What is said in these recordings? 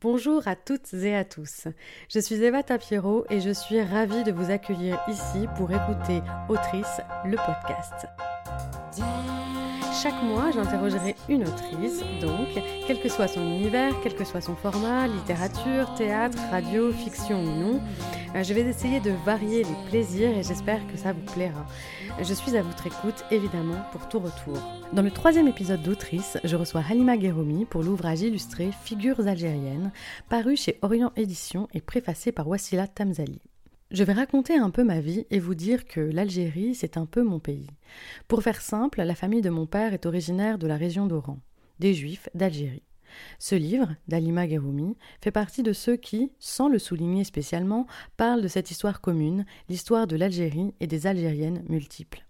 Bonjour à toutes et à tous. Je suis Eva Tapiero et je suis ravie de vous accueillir ici pour écouter Autrice, le podcast. Chaque mois, j'interrogerai une autrice, donc, quel que soit son univers, quel que soit son format, littérature, théâtre, radio, fiction ou non, euh, je vais essayer de varier les plaisirs et j'espère que ça vous plaira. Je suis à votre écoute, évidemment, pour tout retour. Dans le troisième épisode d'Autrice, je reçois Halima Geroumi pour l'ouvrage illustré Figures algériennes, paru chez Orient Éditions et préfacé par Wassila Tamzali. Je vais raconter un peu ma vie et vous dire que l'Algérie, c'est un peu mon pays. Pour faire simple, la famille de mon père est originaire de la région d'Oran, des Juifs d'Algérie. Ce livre, d'Alima Geroumi, fait partie de ceux qui, sans le souligner spécialement, parlent de cette histoire commune, l'histoire de l'Algérie et des Algériennes multiples.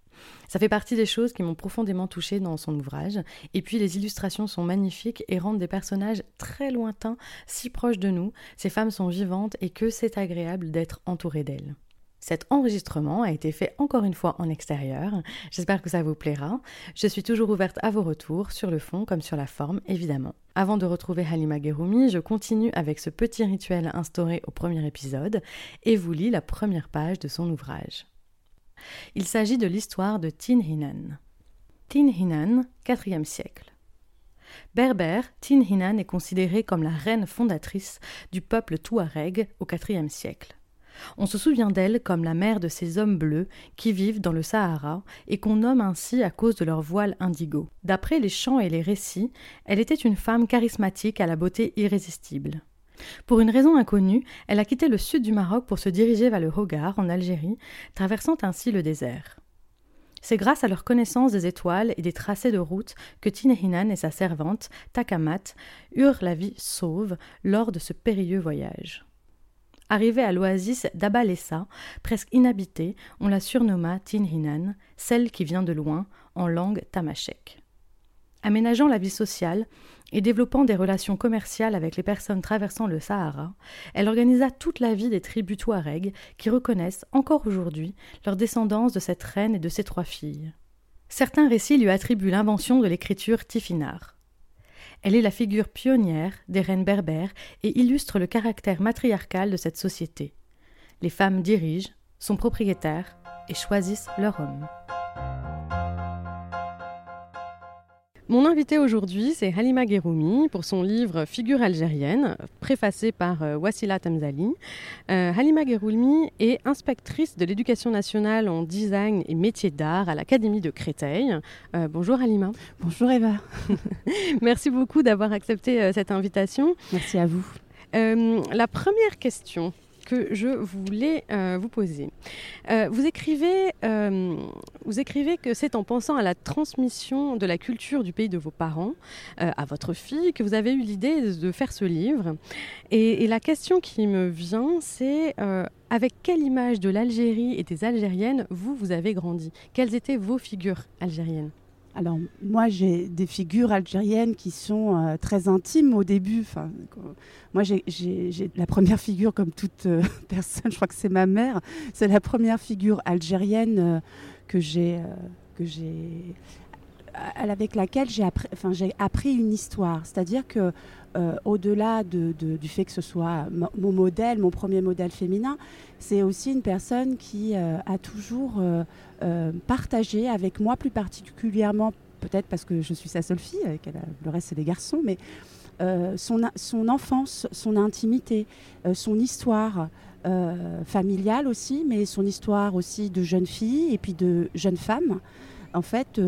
Ça fait partie des choses qui m'ont profondément touchée dans son ouvrage, et puis les illustrations sont magnifiques et rendent des personnages très lointains si proches de nous, ces femmes sont vivantes et que c'est agréable d'être entouré d'elles. Cet enregistrement a été fait encore une fois en extérieur. J'espère que ça vous plaira. Je suis toujours ouverte à vos retours, sur le fond comme sur la forme, évidemment. Avant de retrouver Halima Geroumi, je continue avec ce petit rituel instauré au premier épisode et vous lis la première page de son ouvrage. Il s'agit de l'histoire de Tin Hinan. Tin Hinan, IVe siècle. Berbère, Tin Hinan est considérée comme la reine fondatrice du peuple touareg au IVe siècle. On se souvient d'elle comme la mère de ces hommes bleus qui vivent dans le Sahara et qu'on nomme ainsi à cause de leur voile indigo. D'après les chants et les récits, elle était une femme charismatique à la beauté irrésistible. Pour une raison inconnue, elle a quitté le sud du Maroc pour se diriger vers le Hogar, en Algérie, traversant ainsi le désert. C'est grâce à leur connaissance des étoiles et des tracés de route que Tinehinan et sa servante, Takamat, eurent la vie sauve lors de ce périlleux voyage. Arrivée à l'oasis d'Abalessa, presque inhabitée, on la surnomma Tinhinan, celle qui vient de loin, en langue tamashek. Aménageant la vie sociale, et développant des relations commerciales avec les personnes traversant le Sahara, elle organisa toute la vie des tribus touaregs qui reconnaissent encore aujourd'hui leur descendance de cette reine et de ses trois filles. Certains récits lui attribuent l'invention de l'écriture tifinagh. Elle est la figure pionnière des reines berbères et illustre le caractère matriarcal de cette société. Les femmes dirigent, sont propriétaires et choisissent leur homme. Mon invité aujourd'hui, c'est Halima Geroumi pour son livre Figure algérienne, préfacé par euh, Wassila Tamzali. Euh, Halima Geroumi est inspectrice de l'éducation nationale en design et métiers d'art à l'Académie de Créteil. Euh, bonjour Halima. Bonjour Eva. Merci beaucoup d'avoir accepté cette invitation. Merci à vous. la première question que je voulais euh, vous poser. Euh, vous, écrivez, euh, vous écrivez que c'est en pensant à la transmission de la culture du pays de vos parents à votre fille que vous avez eu l'idée de faire ce livre. Et, et, la question qui me vient, c'est avec quelle image de l'Algérie et des Algériennes vous, vous avez grandi? Quelles étaient vos figures algériennes? Alors moi j'ai des figures algériennes qui sont euh, très intimes au début. Enfin, moi j'ai la première figure comme toute euh, personne, je crois que c'est ma mère. C'est la première figure algérienne euh, que j'ai que j'ai avec laquelle j'ai appris, enfin, appris une histoire. C'est-à-dire que au-delà de, du fait que ce soit mon modèle, mon premier modèle féminin, c'est aussi une personne qui a toujours euh, partager avec moi plus particulièrement, peut-être parce que je suis sa seule fille, le reste c'est des garçons, mais euh, son, son, enfance, son intimité, euh, son histoire familiale aussi, mais son histoire aussi de jeune fille et puis de jeune femme. En fait,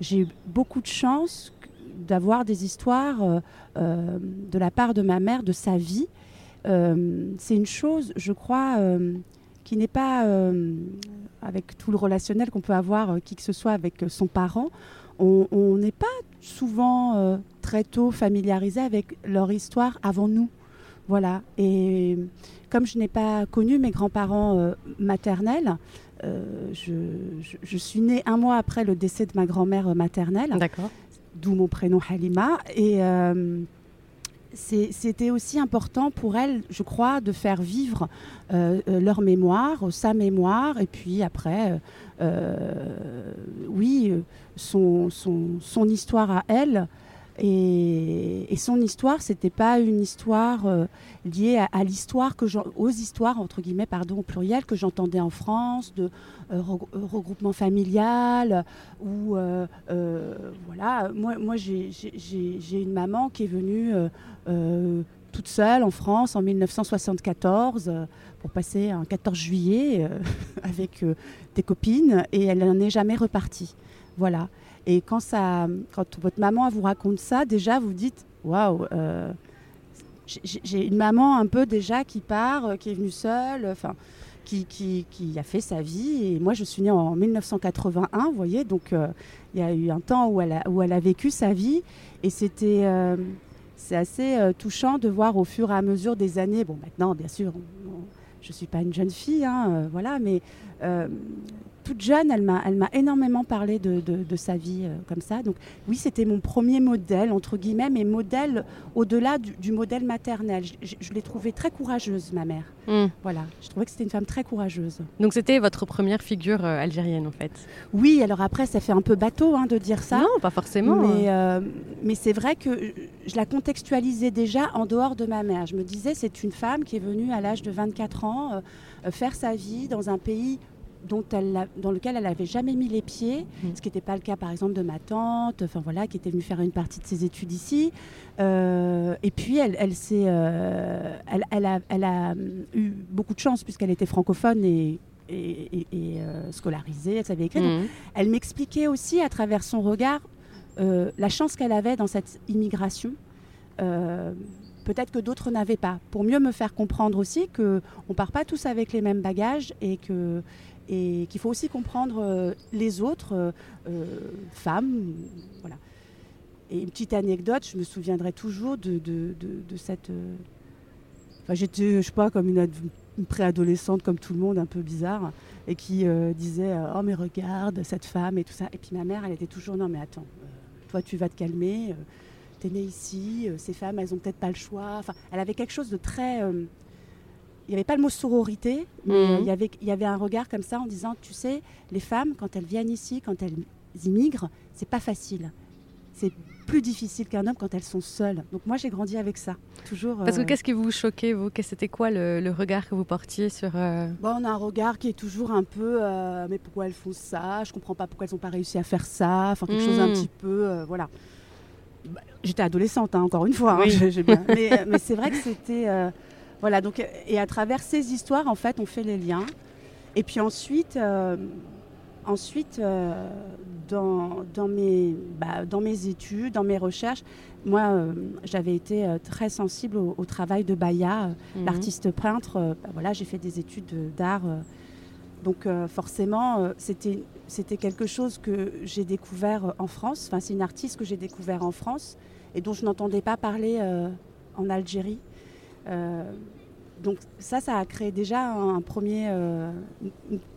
j'ai eu beaucoup de chance d'avoir des histoires de la part de ma mère, de sa vie. c'est une chose, je crois, qui n'est pas avec tout le relationnel qu'on peut avoir, euh, qui que ce soit avec euh, son parent, on n'est pas souvent euh, très tôt familiarisé avec leur histoire avant nous. Voilà. Et comme je n'ai pas connu mes grands-parents maternels, je, je, suis née un mois après le décès de ma grand-mère maternelle. D'accord. D'où mon prénom Halima. Et c'était aussi important pour elle, je crois, de faire vivre euh, euh, leur mémoire, sa mémoire, et puis après, euh, oui, son, son, histoire à elle. Et, son histoire, c'était pas une histoire euh, liée à, l'histoire que aux histoires entre guillemets pardon au pluriel que j'entendais en France de euh, regroupement familial ou voilà. Moi, moi j'ai une maman qui est venue toute seule en France en 1974 pour passer un 14 juillet avec des copines et elle n'en est jamais repartie. Voilà. Et quand, ça, quand votre maman vous raconte ça, déjà vous dites waouh, euh, j'ai une maman un peu déjà qui part, euh, qui est venue seule, enfin, qui, qui, qui, a fait sa vie. Et moi, je suis née en 1981, vous voyez, donc euh, il y a eu un temps où elle a, où elle a vécu sa vie. Et c'était. c'est assez touchant de voir au fur et à mesure des années. Bon, maintenant, bien sûr, je ne suis pas une jeune fille, hein, voilà, mais toute jeune, elle m'a, elle m'a énormément parlé de, de, sa vie euh, comme ça. Donc oui, c'était mon premier modèle, entre guillemets, mais modèle au-delà du, modèle maternel. Je, l'ai trouvée très courageuse, ma mère. Hmm. Voilà, je trouvais que c'était une femme très courageuse. Donc c'était votre première figure euh, algérienne, en fait? Oui, alors après, ça fait un peu bateau hein, de dire ça. Non, pas forcément. Mais, euh, mais c'est vrai que je la contextualisais déjà en dehors de ma mère. Je me disais, c'est une femme qui est venue à l'âge de 24 ans faire sa vie dans un pays dont elle, dans lequel elle n'avait jamais mis les pieds, mm. ce qui n'était pas le cas par exemple de ma tante, enfin voilà, qui était venue faire une partie de ses études ici. Euh, et puis elle, elle, euh, elle, elle, a, elle, a, eu beaucoup de chance puisqu'elle était francophone et, et, euh, scolarisée, elle savait écrire. Mm. Elle m'expliquait aussi à travers son regard la chance qu'elle avait dans cette immigration. Peut-être que d'autres n'avaient pas, pour mieux me faire comprendre aussi qu'on ne part pas tous avec les mêmes bagages et que, et qu'il faut aussi comprendre euh, les autres euh, euh, femmes. Voilà. Et une petite anecdote, je me souviendrai toujours de, de, de, cette. Enfin, j'étais, je sais pas, comme une, préadolescente, comme tout le monde, un peu bizarre, et qui disait Oh, mais regarde cette femme et tout ça. Et puis ma mère, elle était toujours Non, mais attends, toi, tu vas te calmer. tu es née ici, ces femmes, elles ont peut-être pas le choix. Enfin, elle avait quelque chose de très il n'y avait pas le mot sororité, mais mhm. il, y avait, il y avait un regard comme ça en disant, tu sais, les femmes, quand elles viennent ici, quand elles immigrent, c'est pas facile. C'est plus difficile qu'un homme quand elles sont seules. Donc moi, j'ai grandi avec ça. Toujours. Parce que euh, qu'est-ce qui vous choquait, vous? C'était quoi le, regard que vous portiez sur euh, bon, On a un regard qui est toujours un peu, euh, mais pourquoi elles font ça? Je comprends pas pourquoi elles n'ont pas réussi à faire ça. Enfin, quelque chose un hmm. petit peu, voilà. Bah, j'étais adolescente, hein, encore une fois. Hein, mais, mais c'est vrai que c'était voilà, donc, et à travers ces histoires, en fait, on fait les liens. Et puis ensuite, euh, ensuite euh, dans, dans, mes, bah, dans mes études, dans mes recherches, moi, euh, j'avais été très sensible au, travail de Baya, mhm. l'artiste peintre. Bah, voilà, j'ai fait des études d'art. donc forcément, c'était, c'était quelque chose que j'ai découvert en France. Enfin, c'est une artiste que j'ai découvert en France et dont je n'entendais pas parler en Algérie. Euh, donc ça, ça a créé déjà un premier, euh,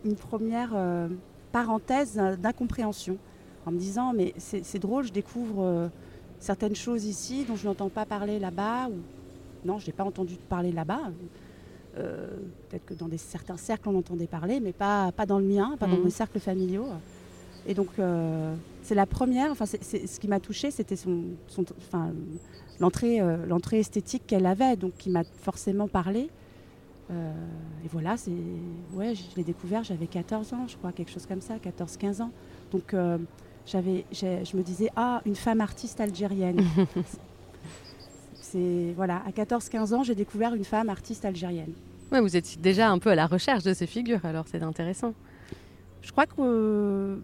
une, première euh, parenthèse d'incompréhension en me disant mais c'est drôle, je découvre certaines choses ici dont je n'entends pas parler là-bas ou non, je n'ai pas entendu parler là-bas. Peut-être que dans des, certains cercles on entendait parler, mais pas, pas dans le mien, pas dans mes mmh. cercles familiaux. Et donc c'est la première, enfin ce qui m'a touchée, c'était son, son, enfin, l'entrée, euh, l'entrée esthétique qu'elle avait, donc qui m'a forcément parlé. Euh, et voilà, c'est, ouais, je l'ai découvert, j'avais 14 ans, je crois, quelque chose comme ça, 14-15 ans. Donc euh, j'avais, je me disais, ah, une femme artiste algérienne. c'est, voilà, à 14-15 ans, j'ai découvert une femme artiste algérienne. Ouais, vous étiez déjà un peu à la recherche de ces figures, alors c'est intéressant. Je crois que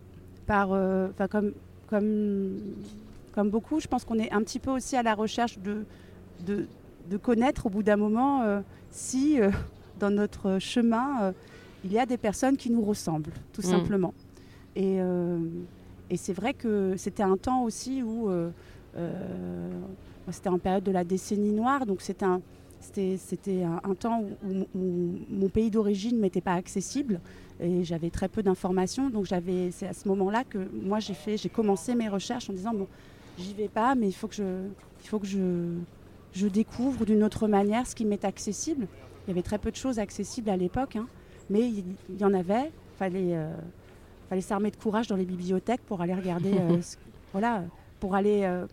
par, enfin comme, comme comme beaucoup, je pense qu'on est un petit peu aussi à la recherche de, de, connaître au bout d'un moment euh, si euh, dans notre chemin, euh, il y a des personnes qui nous ressemblent, tout mm. simplement. Et, et c'est vrai que c'était un temps aussi où c'était en période de la décennie noire, donc c'était un, c'était un, un, temps où, où, mon pays d'origine ne m'était pas accessible et j'avais très peu d'informations. Donc c'est à ce moment-là que moi j'ai fait, j'ai commencé mes recherches en disant bon, j'y vais pas, mais il faut que je, il faut que je, je découvre d'une autre manière ce qui m'est accessible. Il y avait très peu de choses accessibles à l'époque, hein, mais il, y en avait. Fallait, euh, fallait s'armer de courage dans les bibliothèques pour aller regarder, euh, voilà, pour aller euh,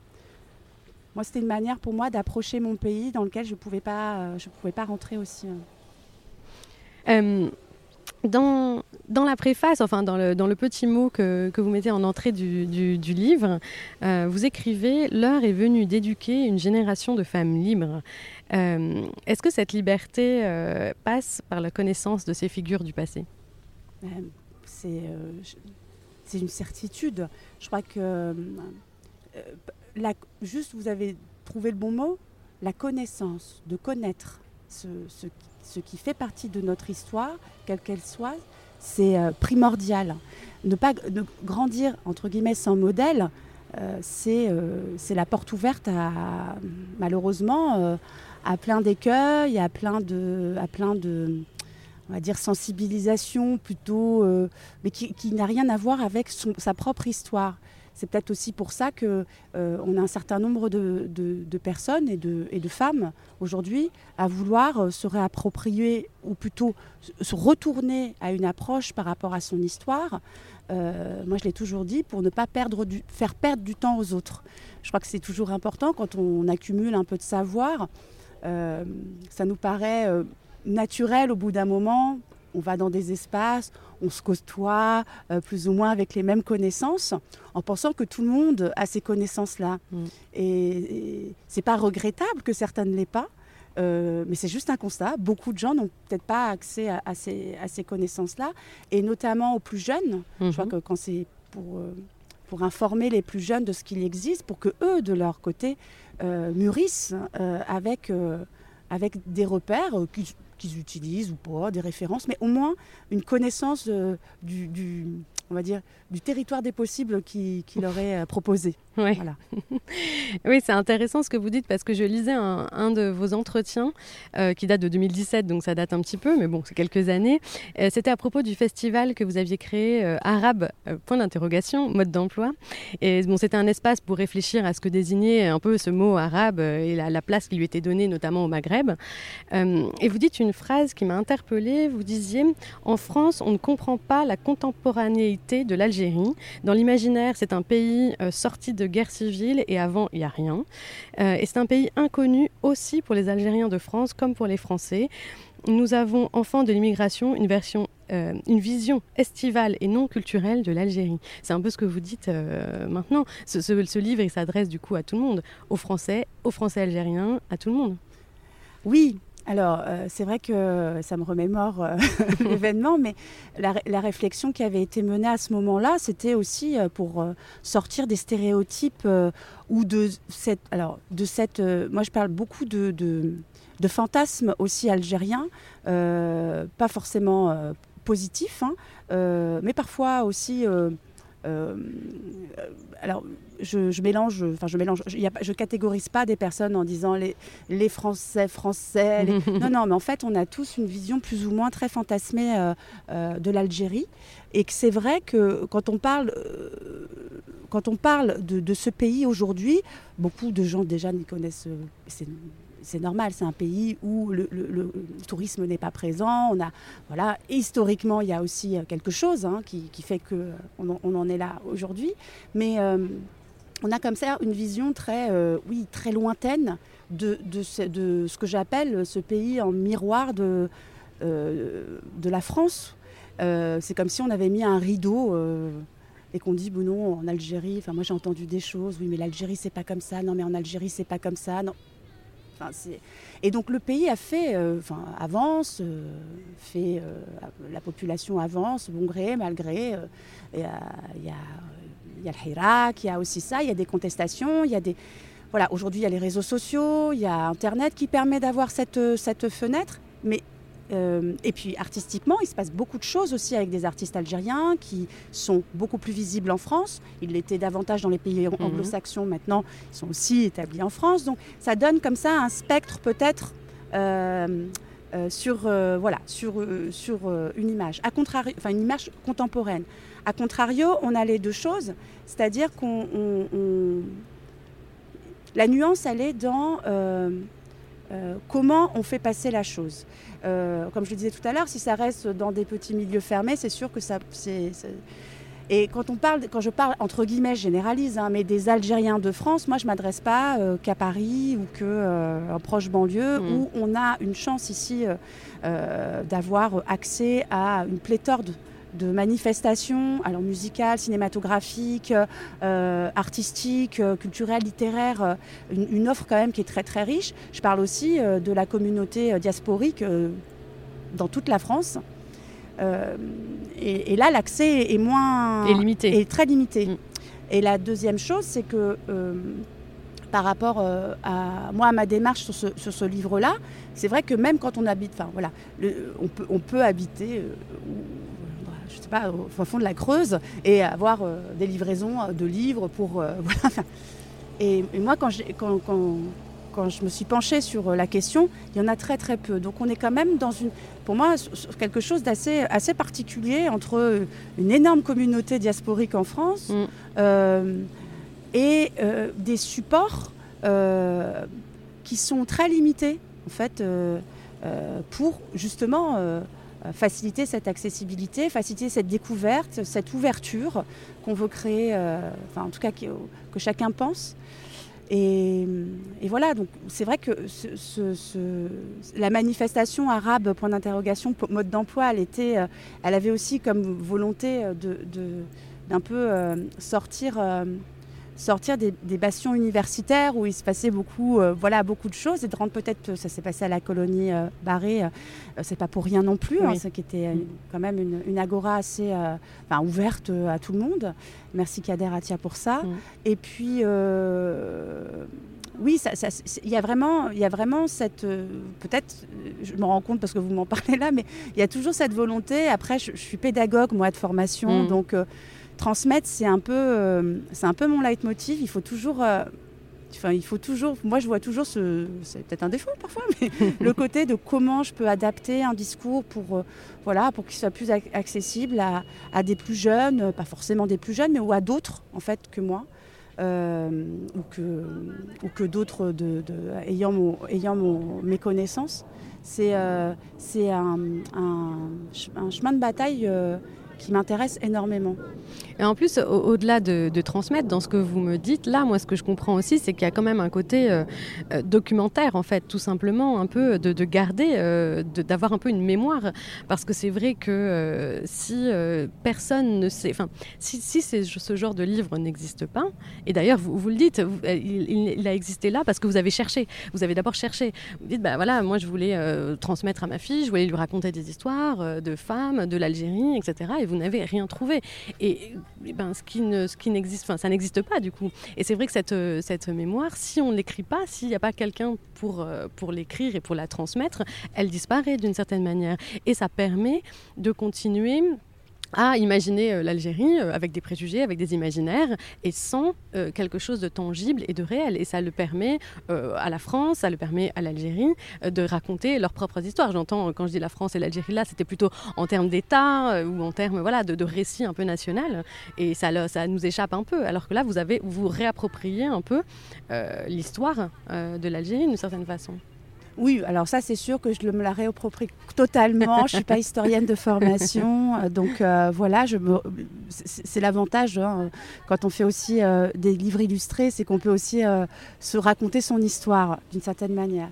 moi, c'était une manière pour moi d'approcher mon pays dans lequel je ne pouvais, pas, pouvais pas rentrer aussi. Dans, la préface, enfin dans le, petit mot que, vous mettez en entrée du, livre, euh, vous écrivez L'heure est venue d'éduquer une génération de femmes libres. Euh, est-ce que cette liberté euh, passe par la connaissance de ces figures du passé? C'est une certitude. Je crois que juste vous avez trouvé le bon mot, la connaissance, de connaître ce, ce, ce qui fait partie de notre histoire, quelle qu'elle soit, c'est euh, primordial. Ne pas grandir, entre guillemets, sans modèle, euh, euh, c'est la porte ouverte à, malheureusement, à plein d'écueils, à plein de, à plein de, on va dire, sensibilisation plutôt, mais qui, n'a rien à voir avec sa propre histoire. C'est peut-être aussi pour ça qu'on euh, a un certain nombre de, personnes et de, femmes aujourd'hui à vouloir euh, se réapproprier ou plutôt se retourner à une approche par rapport à son histoire. Euh, moi, je l'ai toujours dit, pour ne pas faire perdre du temps aux autres. Je crois que c'est toujours important quand on accumule un peu de savoir. ça nous paraît naturel au bout d'un moment on va dans des espaces, on se côtoie euh, plus ou moins avec les mêmes connaissances, en pensant que tout le monde a ces connaissances-là. Mm. Et, c'est pas regrettable que certains ne l'aient pas, euh, mais c'est juste un constat. Beaucoup de gens n'ont peut-être pas accès à, ces, connaissances-là, et notamment aux plus jeunes. Je crois mm-hmm. que quand c'est pour, euh, pour informer les plus jeunes de ce qu'il existe, pour que eux, de leur côté, mûrissent avec, avec des repères qui qu'ils utilisent ou pas, des références, mais au moins une connaissance euh, du, on va dire, du territoire des possibles qu'il qui leur est euh, proposé. Voilà. oui, c'est intéressant ce que vous dites parce que je lisais un, de vos entretiens euh, qui date de 2017, donc ça date un petit peu, mais bon, c'est quelques années. Euh, c'était à propos du festival que vous aviez créé, Arabe, point d'interrogation, mode d'emploi. Et bon, c'était un espace pour réfléchir à ce que désignait un peu ce mot arabe et la, la place qui lui était donnée, notamment au Maghreb. et vous dites une phrase qui m'a interpellée. Vous disiez En France, on ne comprend pas la contemporanéité de l'Algérie. Dans l'imaginaire, c'est un pays euh, sorti de guerre civile et avant, il n'y a rien. Euh, et c'est un pays inconnu aussi pour les Algériens de France comme pour les Français. Nous avons, enfants de l'immigration, une version euh, une vision estivale et non culturelle de l'Algérie. C'est un peu ce que vous dites maintenant. Ce, ce, livre, il s'adresse du coup à tout le monde, aux Français, aux Français algériens, à tout le monde. Oui, alors, euh, c'est vrai que ça me remémore euh, l'événement, mais la, réflexion qui avait été menée à ce moment-là, c'était aussi euh, pour sortir des stéréotypes ou de cette. Alors, de cette. moi, je parle beaucoup de, de, fantasmes aussi algériens, pas forcément positifs, hein, mais parfois aussi alors, je, mélange, enfin, je mélange, je, je catégorise pas des personnes en disant les, les Français, Français. non, non, mais en fait, on a tous une vision plus ou moins très fantasmée euh, euh, de l'Algérie. Et que c'est vrai que quand on parle, quand on parle de, de ce pays aujourd'hui, beaucoup de gens déjà n'y connaissent c'est normal, c'est un pays où le, tourisme n'est pas présent. On a, voilà, historiquement, il y a aussi euh, quelque chose hein, qui, fait qu'on euh, on en est là aujourd'hui. Mais euh, on a comme ça une vision très, oui, très lointaine de, ce, que j'appelle ce pays en miroir de, de la France. c'est comme si on avait mis un rideau et qu'on dit, bon non, en Algérie, enfin moi j'ai entendu des choses, oui mais l'Algérie c'est pas comme ça, non mais en Algérie c'est pas comme ça, non et donc le pays a fait, euh, avance, euh, fait, euh, la population avance, bon gré, mal gré. Il y, a, y, a, le Hirak, il y a aussi ça, il y a des contestations, il y a des... Voilà, aujourd'hui il y a les réseaux sociaux, il y a Internet qui permet d'avoir cette, cette fenêtre, mais euh, et puis artistiquement, il se passe beaucoup de choses aussi avec des artistes algériens qui sont beaucoup plus visibles en France. Ils l'étaient davantage dans les pays mhm. anglo-saxons, maintenant ils sont aussi établis en France. Donc ça donne comme ça un spectre peut-être euh, euh, sur, voilà, sur, sur une image, à contrario, enfin une image contemporaine. A contrario, on a les deux choses, c'est-à-dire qu'on... La nuance, elle est dans comment on fait passer la chose. Euh, comme je le disais tout à l'heure, si ça reste dans des petits milieux fermés, c'est sûr que ça, Et quand on parle, quand je parle entre guillemets, je généralise, hein, mais des Algériens de France, moi je m'adresse pas euh, qu'à Paris ou que euh, en proche banlieue Mm. où on a une chance ici euh, euh, d'avoir accès à une pléthore de, de manifestations, alors musicales, cinématographiques, euh, artistiques, euh, culturelles, littéraires, euh, une, une offre quand même qui est très très riche. Je parle aussi euh, de la communauté diasporique euh, dans toute la France. Et, et là, l'accès est moins Et limité. est très limité. Mm. Et la deuxième chose, c'est que par rapport euh, à moi, à ma démarche sur ce, livre-là, c'est vrai que même quand on habite, enfin voilà, le- on, peut, on peut habiter, euh, sais pas, au fond de la Creuse et avoir euh, des livraisons euh, de livres pour euh, voilà. Et, et moi, quand, quand, quand, quand je me suis penchée sur la question, il y en a très très peu. Donc on est quand même dans une, pour moi, quelque chose d'assez assez particulier entre une énorme communauté diasporique en France Mm. euh, et des supports qui sont très limités en fait pour justement faciliter cette accessibilité, faciliter cette découverte, cette ouverture qu'on veut créer, euh, en tout cas qui- que chacun pense. Et, voilà, donc c'est vrai que la manifestation arabe, point d'interrogation, mode d'emploi, elle, était, euh, elle avait aussi comme volonté euh, d'un peu euh, sortir, euh, sortir des, des bastions universitaires où il se passait beaucoup, euh, voilà, beaucoup de choses et de rendre peut-être, ça s'est passé à la colonie euh, Barré, euh, c'est pas pour rien non plus, hein, Oui. c'est qui était euh, quand même une, une agora assez euh, enfin, ouverte à tout le monde. Merci Kader Atia pour ça. Mm. Et puis, oui, il y, a vraiment- il y a vraiment cette. Peut-être, je me rends compte parce que vous m'en parlez là, mais il y a toujours cette volonté. Après, je, je suis pédagogue, moi, de formation. Mm. Donc, transmettre, c'est un, peu, euh, c'est un peu mon leitmotiv. Il faut toujours. euh, Enfin, il faut toujours. Moi, je vois toujours ce. C'est peut-être un défaut parfois, mais le côté de comment je peux adapter un discours pour, euh, voilà, pour qu'il soit plus ac- accessible à, à des plus jeunes, pas forcément des plus jeunes, mais ou à d'autres en fait que moi, euh, ou que, ou que d'autres de, de- ayant, mon, ayant mon, mes connaissances. C'est euh, c'est un, un, ch- un chemin de bataille qui m'intéresse énormément. Et en plus, au- au-delà de, transmettre, dans ce que vous me dites, là, moi, ce que je comprends aussi, c'est qu'il y a quand même un côté euh, euh, documentaire, en fait, tout simplement, un peu de, de garder, euh, d'avoir un peu une mémoire. Parce que c'est vrai que si personne ne sait, enfin, si, ce genre de livre n'existe pas, et d'ailleurs, vous, le dites, il, a existé là parce que vous avez cherché. Vous avez d'abord cherché. Vous dites, bah voilà, moi, je voulais transmettre à ma fille, je voulais lui raconter des histoires de femmes, de l'Algérie, etc. Et vous n'avez rien trouvé. Et, eh ben, ce qui ne, ce qui n'existe, enfin, ça n'existe pas du coup. Et c'est vrai que cette, euh, cette mémoire, si on ne l'écrit pas, s'il n'y a pas quelqu'un pour, euh, pour l'écrire et pour la transmettre, elle disparaît d'une certaine manière. Et ça permet de continuer à imaginer euh, l'Algérie euh, avec des préjugés, avec des imaginaires, et sans euh, quelque chose de tangible et de réel. Et ça le permet à la France, ça le permet à l'Algérie de raconter leurs propres histoires. J'entends, quand je dis la France et l'Algérie là, c'était plutôt en termes d'État ou en termes voilà, de, de récit un peu national. Et ça, le- ça nous échappe un peu. Alors que là, vous avez vous réappropriez un peu l'histoire de l'Algérie d'une certaine façon. Oui, alors ça c'est sûr que je me la réapproprie totalement. je suis pas historienne de formation, euh, donc euh, voilà, je me... c'est l'avantage hein, quand on fait aussi euh, des livres illustrés, c'est qu'on peut aussi euh, se raconter son histoire d'une certaine manière.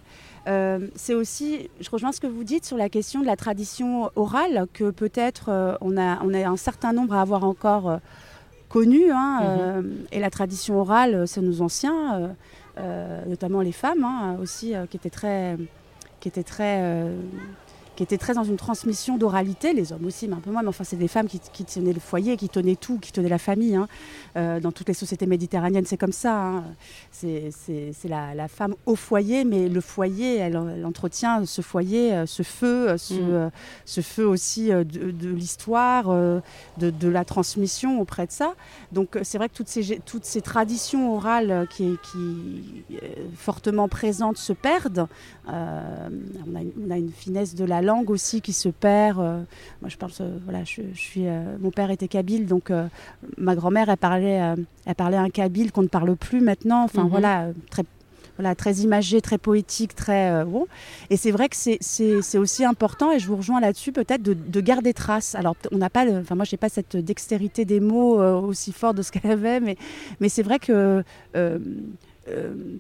C'est aussi, je rejoins ce que vous dites sur la question de la tradition orale, que peut-être on, a, on a un certain nombre à avoir encore connu, hein, euh, et la tradition orale, c'est nos anciens. Euh, notamment les femmes hein, aussi, euh, qui étaient très, qui étaient très, euh, qui étaient très dans une transmission d'oralité, les hommes aussi, mais un peu moins, mais enfin c'est des femmes qui, qui tenaient le foyer, qui tenaient tout, qui tenaient la famille. hein. Euh, dans toutes les sociétés méditerranéennes, c'est comme ça. hein. C'est la, la femme au foyer, mais le foyer, elle, elle entretient ce foyer, euh, ce feu, euh, ce, Mm. ce feu aussi de, de l'histoire, de, de la transmission auprès de ça. Donc c'est vrai que toutes ces, toutes ces traditions orales qui, qui fortement présentes se perdent. Euh, on, a une, on a une finesse de la langue aussi qui se perd. euh, moi je parle, euh, voilà, je, je suis, euh, mon père était kabyle, donc ma grand-mère elle parlait, elle parlait un kabyle qu'on ne parle plus maintenant. Enfin Mhm. voilà, très voilà, très imagé, très poétique, très bon. Et c'est vrai que c'est aussi important, et je vous rejoins là-dessus, peut-être de, garder trace. Alors, on n'a pas, enfin, moi, j'ai pas cette dextérité des mots aussi forte de ce qu'elle avait, mais, mais c'est vrai que euh,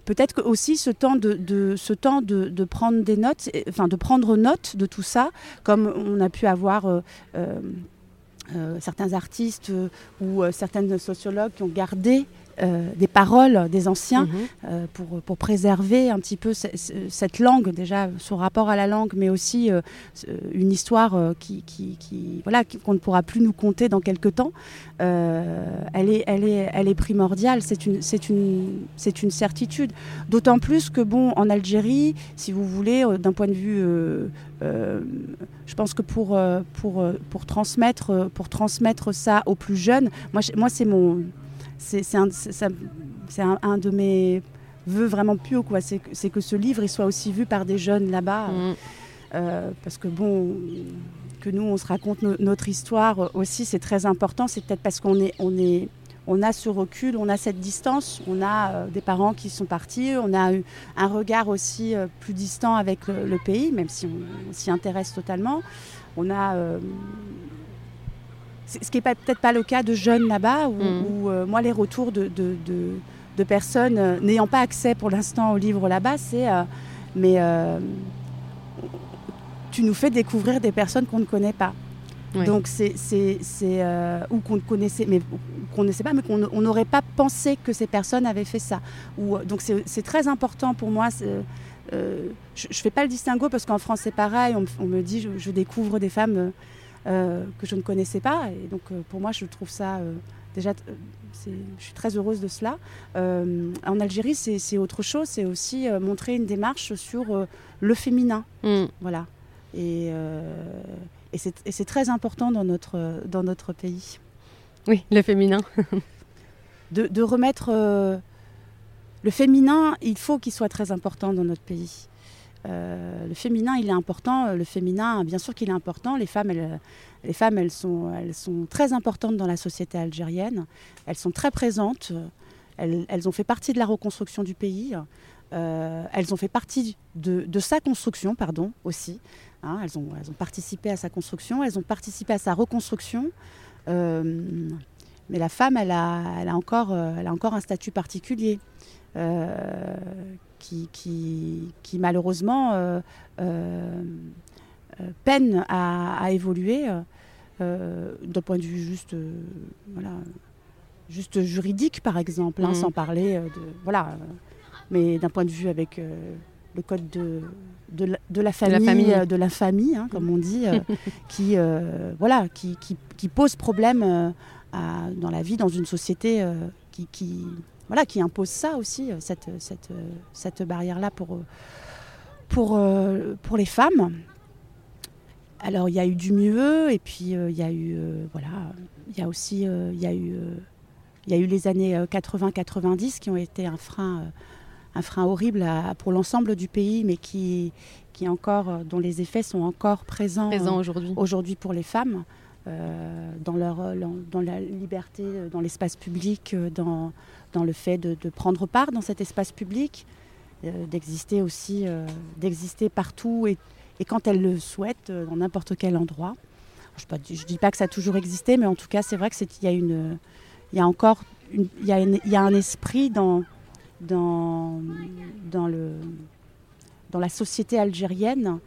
peut-être aussi ce temps de, ce temps de, prendre des notes, enfin de prendre note de tout ça, comme on a pu avoir euh, euh, certains artistes ou certaines sociologues qui ont gardé euh, des paroles des anciens mhm. euh, pour, pour, préserver un petit peu cette langue, déjà son rapport à la langue, mais aussi euh, une histoire qui, qui, voilà, qu'on ne pourra plus nous conter dans quelques temps. elle, est, elle, est, elle est primordiale, c'est une, c'est une, c'est une certitude. D'autant plus que, bon, en Algérie, si vous voulez, d'un point de vue je pense que pour, pour, pour, transmettre, pour transmettre ça aux plus jeunes, moi, moi c'est mon, c'est un, un, de mes vœux vraiment purs, quoi. C'est que ce livre il soit aussi vu par des jeunes là-bas. Mm. Euh, parce que bon, que nous on se raconte notre histoire aussi, c'est très important. C'est peut-être parce qu'on est, on est, on a ce recul, on a cette distance, on a euh, des parents qui sont partis, on a eu un regard aussi euh, plus distant avec le, pays, même si on, s'y intéresse totalement. On a ce qui n'est peut-être pas le cas de jeunes là-bas, où, mm. euh, moi, les retours de, de, personnes euh, n'ayant pas accès pour l'instant au livre là-bas, c'est euh, mais tu nous fais découvrir des personnes qu'on ne connaît pas. Donc c'est ou qu'on ne connaissait mais qu'on ne sait pas mais qu'on n'aurait pas pensé que ces personnes avaient fait ça. Ou donc c'est très important pour moi. je ne fais pas le distinguo parce qu'en France c'est pareil. On, me dit je, je découvre des femmes que je ne connaissais pas. Et donc euh, pour moi, je trouve ça euh, déjà, je suis très heureuse de cela. en Algérie, c'est autre chose. C'est aussi montrer une démarche sur le féminin. Mm. Voilà. Et, et c'est très important dans notre, dans notre pays. Oui, le féminin. de, de, remettre le féminin, il faut qu'il soit très important dans notre pays. Euh, le féminin, il est important. Le féminin, bien sûr qu'il est important. Les femmes, elles, les femmes elles, sont, elles sont très importantes dans la société algérienne. Elles sont très présentes. Elles, elles ont fait partie de la reconstruction du pays. Euh, elles ont fait partie de, sa construction, pardon, aussi. Hein. elles, ont, elles, ont, participé à sa construction, elles ont participé à sa reconstruction. Euh, mais la femme, elle a, elle a, encore, elle a encore un statut particulier. Euh, qui, qui, malheureusement euh, euh, peine à, évoluer d'un point de vue juste, voilà, juste juridique, par exemple, hein, mmh. sans parler de. Voilà, mais d'un point de vue avec le code de, de, la, famille, de la famille, de la famille hein, comme on dit, qui, voilà, qui, qui, pose problème dans la vie, dans une société qui, qui, voilà, qui impose ça aussi, euh, cette, cette, euh, cette barrière-là pour, euh, pour, pour les femmes. Alors il y a eu du mieux et puis il y a eu voilà il y a aussi il y a eu il y a eu les années 80-90 qui ont été un frein un frein horrible pour l'ensemble du pays mais qui qui encore dont les effets sont encore présents aujourd'hui aujourd'hui pour les femmes dans leur dans la liberté dans l'espace public dans dans le fait de, prendre part dans cet espace public, euh, d'exister aussi, euh, d'exister partout et, quand elle le souhaite, euh, dans n'importe quel endroit. Je ne dis pas que ça a toujours existé, mais en tout cas, c'est vrai qu'il y, a encore il y un esprit dans, la société algérienne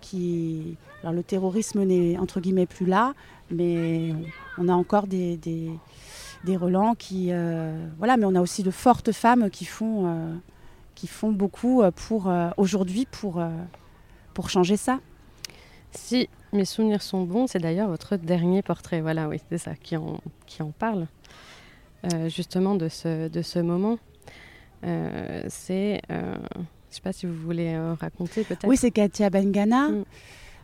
qui... Alors le terrorisme n'est entre guillemets plus là, mais on a encore des relents qui euh, voilà mais on a aussi de fortes femmes qui font euh, qui font beaucoup euh, pour aujourd'hui pour pour changer ça. Si mes souvenirs sont bons c'est d'ailleurs votre dernier portrait. Voilà oui c'est ça qui en qui en parle justement de ce de ce moment. C'est je sais pas si vous voulez raconter peut-être. Oui c'est Katia Bengana. Mm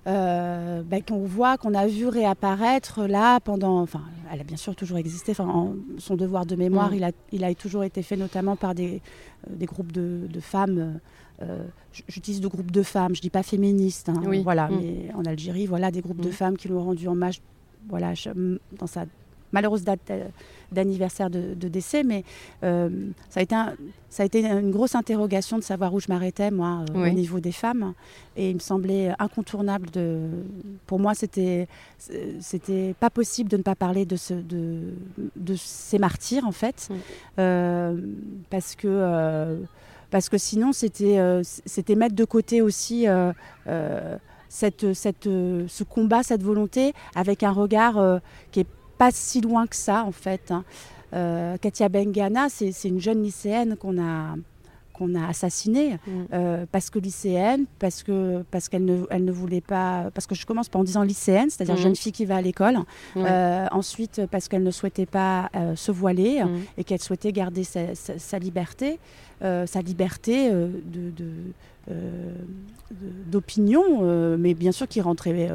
euh, bah, qu'on voit, qu'on a vu réapparaître là pendant. Enfin, elle a bien sûr toujours existé. Enfin, son devoir de mémoire, mm. il, a, il a toujours été fait notamment par des, euh, des groupes de, de femmes. Euh, J'utilise de groupes de femmes, je dis pas féministes. Hein, voilà, mm. mais en Algérie, voilà des groupes de mm. femmes qui l'ont rendu en marche, voilà, dans sa malheureuse date d'anniversaire de, décès, mais ça, a été ça a été une grosse interrogation de savoir où je m'arrêtais, moi, au niveau des femmes. Et il me semblait incontournable de. Pour moi, c'était c'était pas possible de ne pas parler de, ce, de, de ces martyrs, en fait, parce que parce que sinon c'était euh, c'était mettre de côté aussi euh, euh, cette, cette, ce combat, cette volonté avec un regard qui est pas si loin que ça en fait. Hein. Katia Bengana, c'est une jeune lycéenne qu'on a qu'on a assassinée mm. parce que lycéenne, parce que parce qu'elle ne elle ne voulait pas, parce que je commence par en disant lycéenne, c'est-à-dire mm. jeune fille qui va à l'école. ensuite parce qu'elle ne souhaitait pas se voiler mm. et qu'elle souhaitait garder sa, sa liberté. Euh, sa liberté euh, euh, d'opinion, mais bien sûr qui rentrait,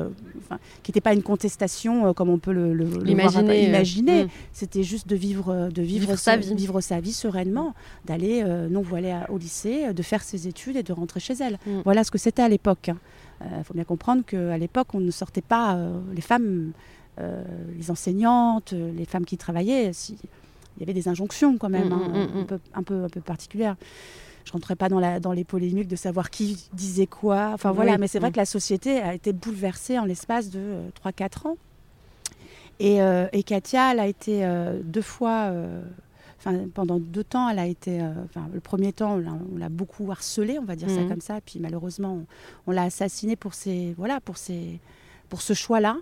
qui n'était pas une contestation comme on peut le, l'imaginer. imaginer. Mm. C'était juste de vivre, de vivre, sa, vie. vivre sa vie sereinement, d'aller non voilée au lycée, de faire ses études et de rentrer chez elle. Mm. Voilà ce que c'était à l'époque. Il hein. faut bien comprendre qu'à l'époque, on ne sortait pas les femmes, les enseignantes, les femmes qui travaillaient. Si, il y avait des injonctions quand même, mm, hein, un, peu, un, peu, un peu particulières. Je ne rentrerai pas dans, la, dans les polémiques de savoir qui disait quoi. Enfin voilà, mais c'est vrai que la société a été bouleversée en l'espace de 3-4 euh, ans. Et, euh, et, Katia, elle a été euh, deux fois, pendant deux temps, elle a été, le premier temps, on l'a beaucoup harcelée, on va dire ça comme ça, puis malheureusement, on, l'a assassinée pour ses, voilà, pour ses, pour ce choix-là.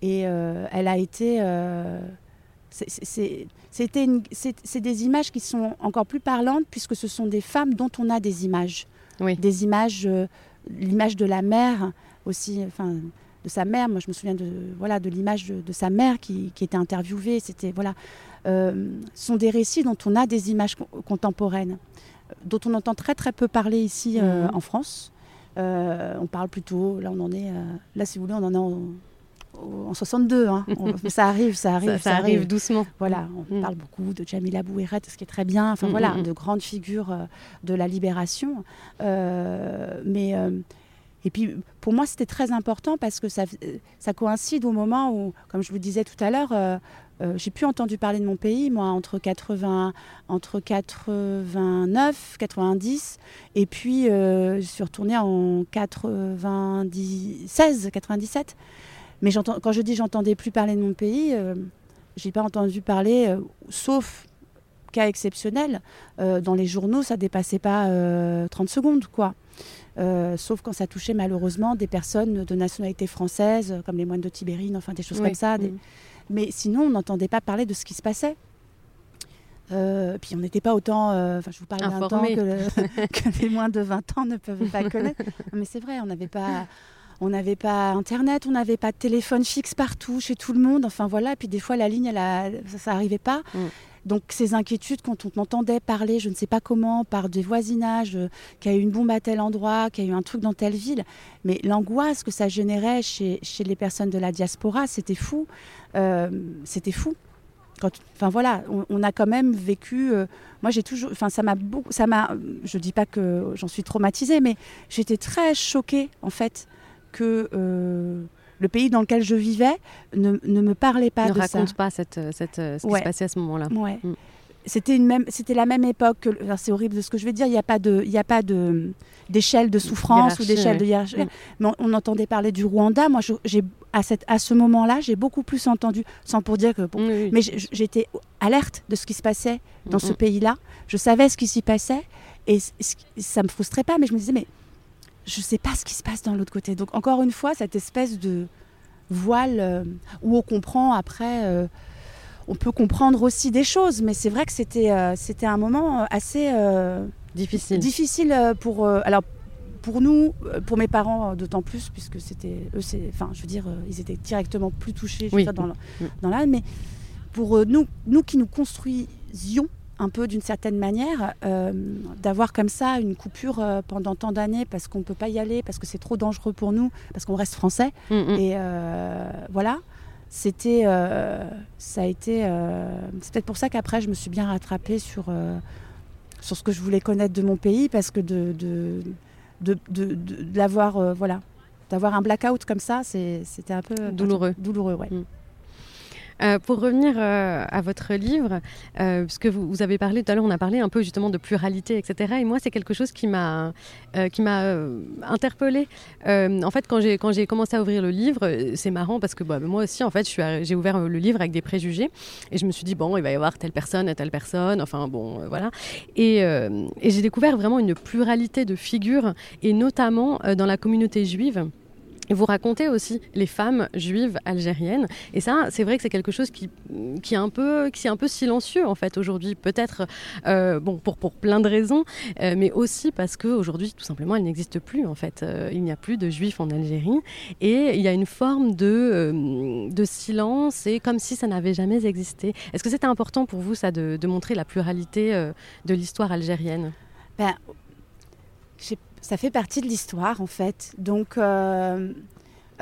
Et elle a été c'est des images qui sont encore plus parlantes puisque ce sont des femmes dont on a des images. Des images, euh, l'image de la mère aussi, enfin de sa mère. Moi, je me souviens de voilà de l'image de, sa mère qui, était interviewée. C'était voilà, euh, sont des récits dont on a des images contemporaines, dont on entend très très peu parler ici euh, mhm. en France. on parle plutôt, là on en est, là si vous voulez, on en est en, en 62. Hein. ça arrive, ça arrive. Ça, arrive, doucement. Voilà, on mm. parle beaucoup de Jamila Bouhirat, ce qui est très bien. Enfin mm, voilà, mm, de grandes figures euh, de la libération. Euh, mais euh, et puis pour moi, c'était très important parce que ça, ça coïncide au moment où, comme je vous disais tout à l'heure, j'ai plus entendu parler de mon pays, moi, entre 80, entre 89, 90, et puis je suis retournée en 96, 97. Mais quand je dis j'entendais plus parler de mon pays, je euh, j'ai pas entendu parler, euh, sauf cas exceptionnel. Euh, dans les journaux, ça dépassait pas 30 secondes, quoi. sauf quand ça touchait malheureusement des personnes de nationalité française, comme les moines de Tibérine, enfin des choses comme ça. Mais sinon, on n'entendait pas parler de ce qui se passait. puis on n'était pas autant, enfin je vous parle d'un temps que, que, les moins de 20 ans ne peuvent pas connaître. mais c'est vrai, on n'avait pas, on n'avait pas Internet, on n'avait pas de téléphone fixe partout, chez tout le monde. Enfin voilà, et puis des fois la ligne, elle ça n'arrivait pas. Mm. Donc ces inquiétudes, quand on entendait parler, je ne sais pas comment, par des voisinages, euh, qu'il y a eu une bombe à tel endroit, qu'il y a eu un truc dans telle ville, mais l'angoisse que ça générait chez, les personnes de la diaspora, c'était fou. Euh, c'était fou. enfin voilà, on, a quand même vécu. Euh, moi, j'ai toujours, enfin ça m'a beaucoup, ça m'a. Je dis pas que j'en suis traumatisée, mais j'étais très choquée en fait que euh, le pays dans lequel je vivais ne, me parlait pas ne de ça. Ne raconte pas cette, cette, ce qui se passait à ce moment-là. Ouais. Mm. C'était une même, c'était la même époque. c'est horrible de ce que je vais dire. Il n'y a pas de, il y a pas de d'échelle de souffrance ou d'échelle de hiérarchie. Mm. Mais on, entendait parler du Rwanda. Moi, j'ai à cette, à ce moment-là, j'ai beaucoup plus entendu, sans pour dire que, mais j'étais alerte de ce qui se passait dans ce pays-là. Je savais ce qui s'y passait et ça me frustrait pas. Mais je me disais, mais je ne sais pas ce qui se passe dans l'autre côté. Donc encore une fois, cette espèce de voile euh, où on comprend après, euh, on peut comprendre aussi des choses, mais c'est vrai que c'était euh, c'était un moment assez difficile. Difficile pour alors pour nous, pour mes parents d'autant plus puisque c'était eux, c'est enfin je veux dire ils étaient directement plus touchés dans l'âme, mais pour nous nous qui nous construisions un peu d'une certaine manière, euh, d'avoir comme ça une coupure euh, pendant tant d'années parce qu'on ne peut pas y aller, parce que c'est trop dangereux pour nous, parce qu'on reste français. Mm, mm. Et euh, voilà, c'était, ça a été, c'est peut-être pour ça qu'après je me suis bien rattrapée sur, sur ce que je voulais connaître de mon pays, parce que de, de, de, de, l'avoir, voilà, d'avoir un blackout comme ça, c'était un peu douloureux. Douloureux, ouais. Mm. Euh, pour revenir euh, à votre livre, euh, parce vous, avez parlé tout à l'heure, on a parlé un peu justement de pluralité, etc. Et moi, c'est quelque chose qui m'a qui m'a interpellée. en fait, quand j'ai commencé à ouvrir le livre, c'est marrant parce que bah, moi aussi, en fait, j'ai ouvert le livre avec des préjugés et je me suis dit bon, il va y avoir telle personne telle personne. Enfin bon, voilà. Et j'ai découvert vraiment une pluralité de figures et notamment dans la communauté juive. Vous racontez aussi les femmes juives algériennes. Et ça, c'est vrai que c'est quelque chose qui, qui, est un peu, qui est un peu silencieux en fait aujourd'hui. Peut-être euh, bon, pour, pour plein de raisons, euh, mais aussi parce qu'aujourd'hui, tout simplement, elle n'existe plus en fait. Euh, il n'y a plus de juifs en Algérie. Et il y a une forme de, de silence et comme si ça n'avait jamais existé. Est-ce que c'était important pour vous, ça, de, de montrer la pluralité de l'histoire algérienne? Ben, ça fait partie de l'histoire en fait. Donc, euh,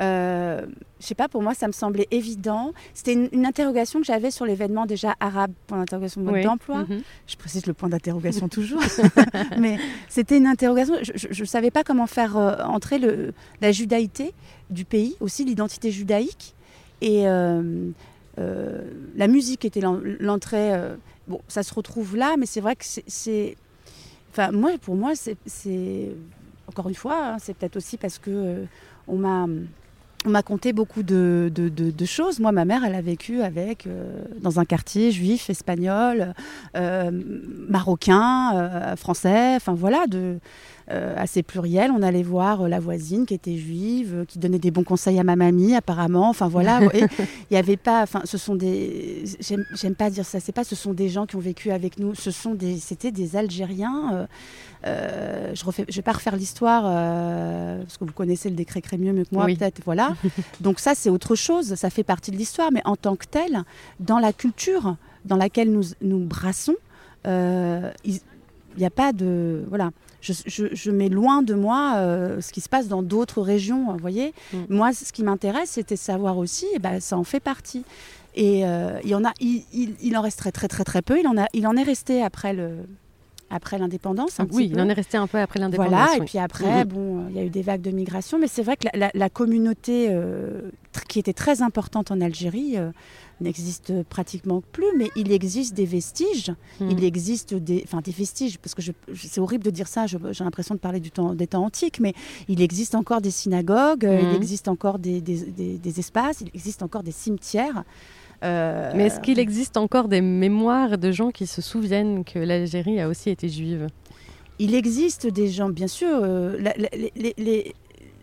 euh, je sais pas, pour moi, ça me semblait évident. C'était une, interrogation que j'avais sur l'événement déjà arabe, point d'interrogation mode d'emploi. Mhm. Je précise le point d'interrogation toujours. Mais c'était une interrogation. Je ne savais pas comment faire euh, entrer le, la judaïté du pays, aussi l'identité judaïque. Et euh, la musique était l'entrée. bon, ça se retrouve là, mais c'est vrai que c'est Enfin, moi, pour moi, c'est encore une fois, hein, c'est peut-être aussi parce que euh, on m'a on m'a conté beaucoup de, choses. Moi, ma mère, elle a vécu avec, euh, dans un quartier juif, espagnol, euh, marocain, français, enfin voilà, de, assez pluriel. On allait voir la voisine qui était juive, qui donnait des bons conseils à ma mamie, apparemment. Enfin voilà, il n'y avait pas, enfin, ce sont des, j'aime pas dire ça, c'est pas, ce sont des gens qui ont vécu avec nous, ce sont des, c'était des Algériens. Euh, je ne vais pas refaire l'histoire euh, parce que vous connaissez le décret Crémieux mieux que moi peut-être. Voilà. Donc ça c'est autre chose, ça fait partie de l'histoire, mais en tant que tel, dans la culture dans laquelle nous nous brassons, euh, il n'y a pas de voilà. Je, mets loin de moi ce qui se passe dans d'autres régions. Vous voyez, mm. moi, ce qui m'intéresse, c'était savoir aussi, et eh ben, ça en fait partie. Et il y en a, il, il, en resterait très très très peu. Il en a, il en est resté après le, après l'indépendance. Oui, il en est resté un peu après l'indépendance. Voilà, et puis après, bon, il y a eu des vagues de migration, mais c'est vrai que la, communauté euh, qui était très importante en Algérie euh, n'existe pratiquement plus, mais il existe des vestiges. Hmm. Il existe des, enfin des vestiges, parce que c'est horrible de dire ça. J'ai l'impression de parler du temps, des temps antiques, mais il existe encore des synagogues, il hmm. existe encore des, des, des espaces, il existe encore des cimetières. Euh, Mais est-ce qu'il existe encore des mémoires de gens qui se souviennent que l'Algérie a aussi été juive? Il existe des gens, bien sûr. Euh,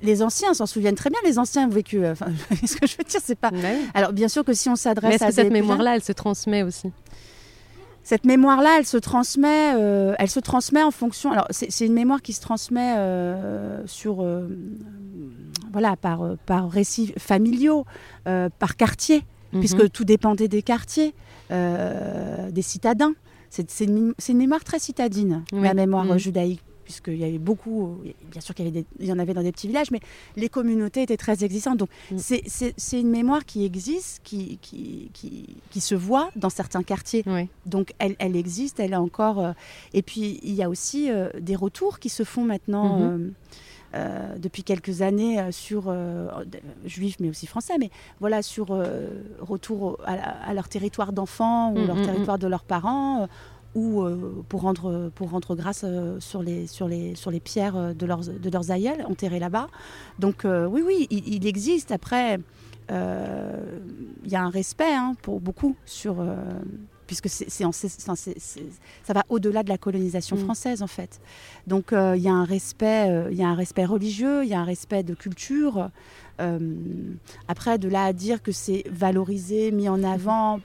les, anciens s'en souviennent très bien. Les anciens ont vécu. Euh, ce que je veux dire, c'est pas. Alors, bien sûr que si on s'adresse à. Mais est-ce que cette mémoire-là, elle se transmet aussi? Cette mémoire-là, elle se transmet, elle se transmet en fonction. Alors, c'est une mémoire qui se transmet sur, voilà, par, par récits familiaux, par quartier puisque mhm. tout dépendait des quartiers, euh, des citadins. C'est une, mémoire très citadine, la mémoire mhm. judaïque, puisqu'il y avait beaucoup, bien sûr qu'il y, y, en avait dans des petits villages, mais les communautés étaient très existantes. Donc mhm. c'est une mémoire qui existe, qui, qui, qui, se voit dans certains quartiers. Donc elle, elle, existe, elle est encore... Euh, et puis il y a aussi euh, des retours qui se font maintenant. Euh, depuis quelques années euh, sur euh, juifs mais aussi français, mais voilà sur retour à, leur territoire d'enfants ou mm, leur mm, territoire mm. de leurs parents ou pour rendre pour rendre grâce sur les sur les sur les pierres de leurs de leurs aïeuls enterrés là-bas. Donc oui oui il, il existe après il y a un respect hein, pour beaucoup sur puisque c'est, ça va au-delà de la colonisation mm. française en fait. Donc euh, il y a un respect, euh, il y a un respect religieux, il y a un respect de culture. Euh, après, de là à dire que c'est valorisé, mis en avant,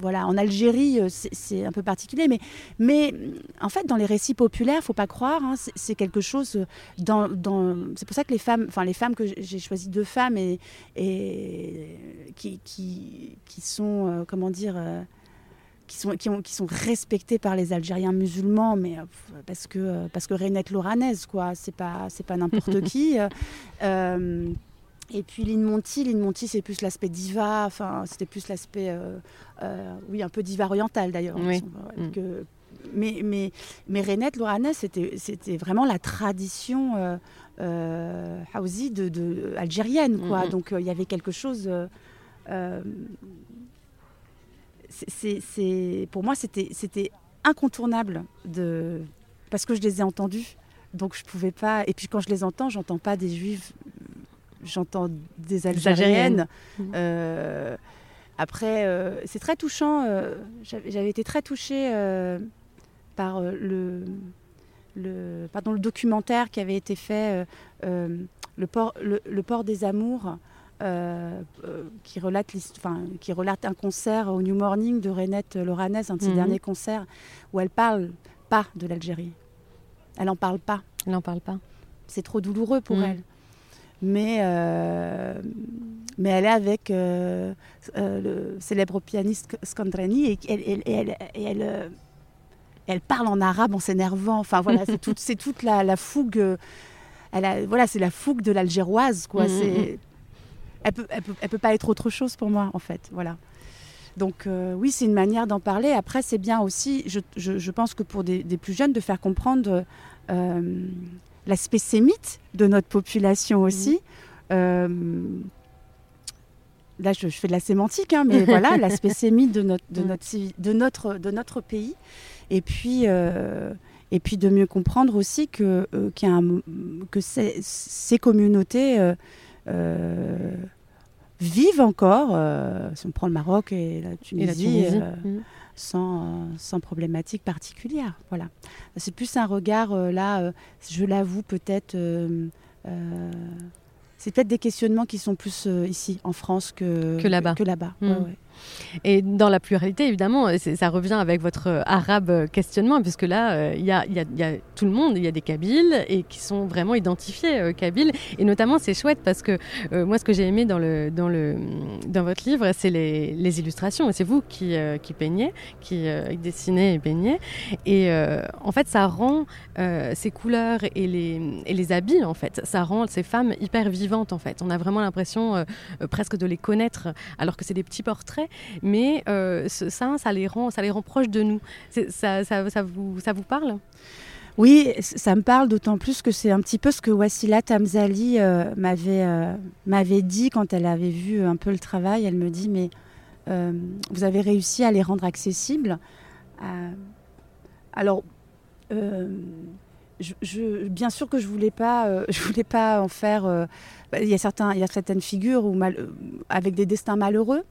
voilà, en Algérie, c'est un peu particulier, mais, mais en fait, dans les récits populaires, faut pas croire, hein, c'est quelque chose. Dans, dans c'est pour ça que les femmes, enfin les femmes que j'ai choisi deux femmes et, et qui, qui, qui sont, comment dire, qui sont, qui, ont, qui sont respectés par les Algériens musulmans, mais euh, parce que euh, parce que Renette Loranaise, quoi, c'est pas c'est pas n'importe qui. Euh, et puis Lynn Monty, Lynn Monty, c'est plus l'aspect diva, enfin c'était plus l'aspect, oui, un peu diva orientale d'ailleurs. Mm. mais mais mais Renette Loranaise, c'était c'était vraiment la tradition euh, de, de, algérienne, quoi. Mm, mm. Donc il y avait quelque chose c'est, pour moi, c'était, c'était incontournable de, parce que je les ai entendus. Donc je pouvais pas. Et puis quand je les entends, j'entends pas des juifs, j'entends des algériennes. Euh, après, euh, c'est très touchant. Euh, j'avais été très touchée par le, le, pardon, le documentaire qui avait été fait, le, port, le, port des amours. Qui, relate enfin, qui relate un concert au New Morning de Renette Loranès, un de ses mhm. derniers concerts, où elle parle pas de l'Algérie. Elle n'en parle pas. Elle n'en parle pas. C'est trop douloureux pour mm. elle. Mais, euh, mais elle est avec euh, euh, le célèbre pianiste Skandrani et, elle, elle, elle, parle en arabe en s'énervant. Enfin voilà, c'est toute, c'est toute la, fougue. Elle a, voilà, c'est la fougue de l'algéroise quoi. C'est, mm, elle peut, elle peut, elle peut pas être autre chose pour moi en fait. Voilà. Donc oui, c'est une manière d'en parler. Après, c'est bien aussi, je, je, je, pense que pour des, des, plus jeunes, de faire comprendre euh, l'aspect sémite de notre population aussi. Mhm. Euh, là, je, fais de la sémantique, hein, mais voilà, l'aspect sémite de notre, de, notre, de, notre, de notre pays. Et puis, euh, et puis de mieux comprendre aussi que, que ces, ces communautés vivent encore, si on prend le Maroc et la Tunisie, mhm sans, sans problématique particulière. Voilà. C'est plus un regard, euh, là, euh, je l'avoue, peut-être. Euh, c'est peut-être des questionnements qui sont plus ici, en France, que, que là-bas. Que là-bas. Hmm. Et dans la pluralité, évidemment, ça revient avec votre euh, arabe euh, questionnement, puisque là, euh, il y, a, tout le monde, il y a des Kabyles et qui sont vraiment identifiés Kabyles. Et notamment, c'est chouette parce que moi, ce que j'ai aimé dans votre livre, c'est les, illustrations. Et c'est vous qui, qui peignez, qui dessinez et peignez. Et en fait, ça rend ces couleurs et les, et les habits, en fait, ça rend ces femmes hyper vivantes, en fait. On a vraiment l'impression presque de les connaître, alors que c'est des petits portraits mais euh, ça, ça les, rend, ça les rend proches de nous. Ça, ça, vous, ça vous parle? Oui, ça me parle d'autant plus que c'est un petit peu ce que Wassila Tamzali euh, m'avait euh, m'avait dit quand elle avait vu un peu le travail. Elle me dit mais vous avez réussi à les rendre accessibles. alors bien sûr que je voulais pas, je voulais pas en faire. Bah, il y a certains, il y a certaines figures où avec des destins malheureux.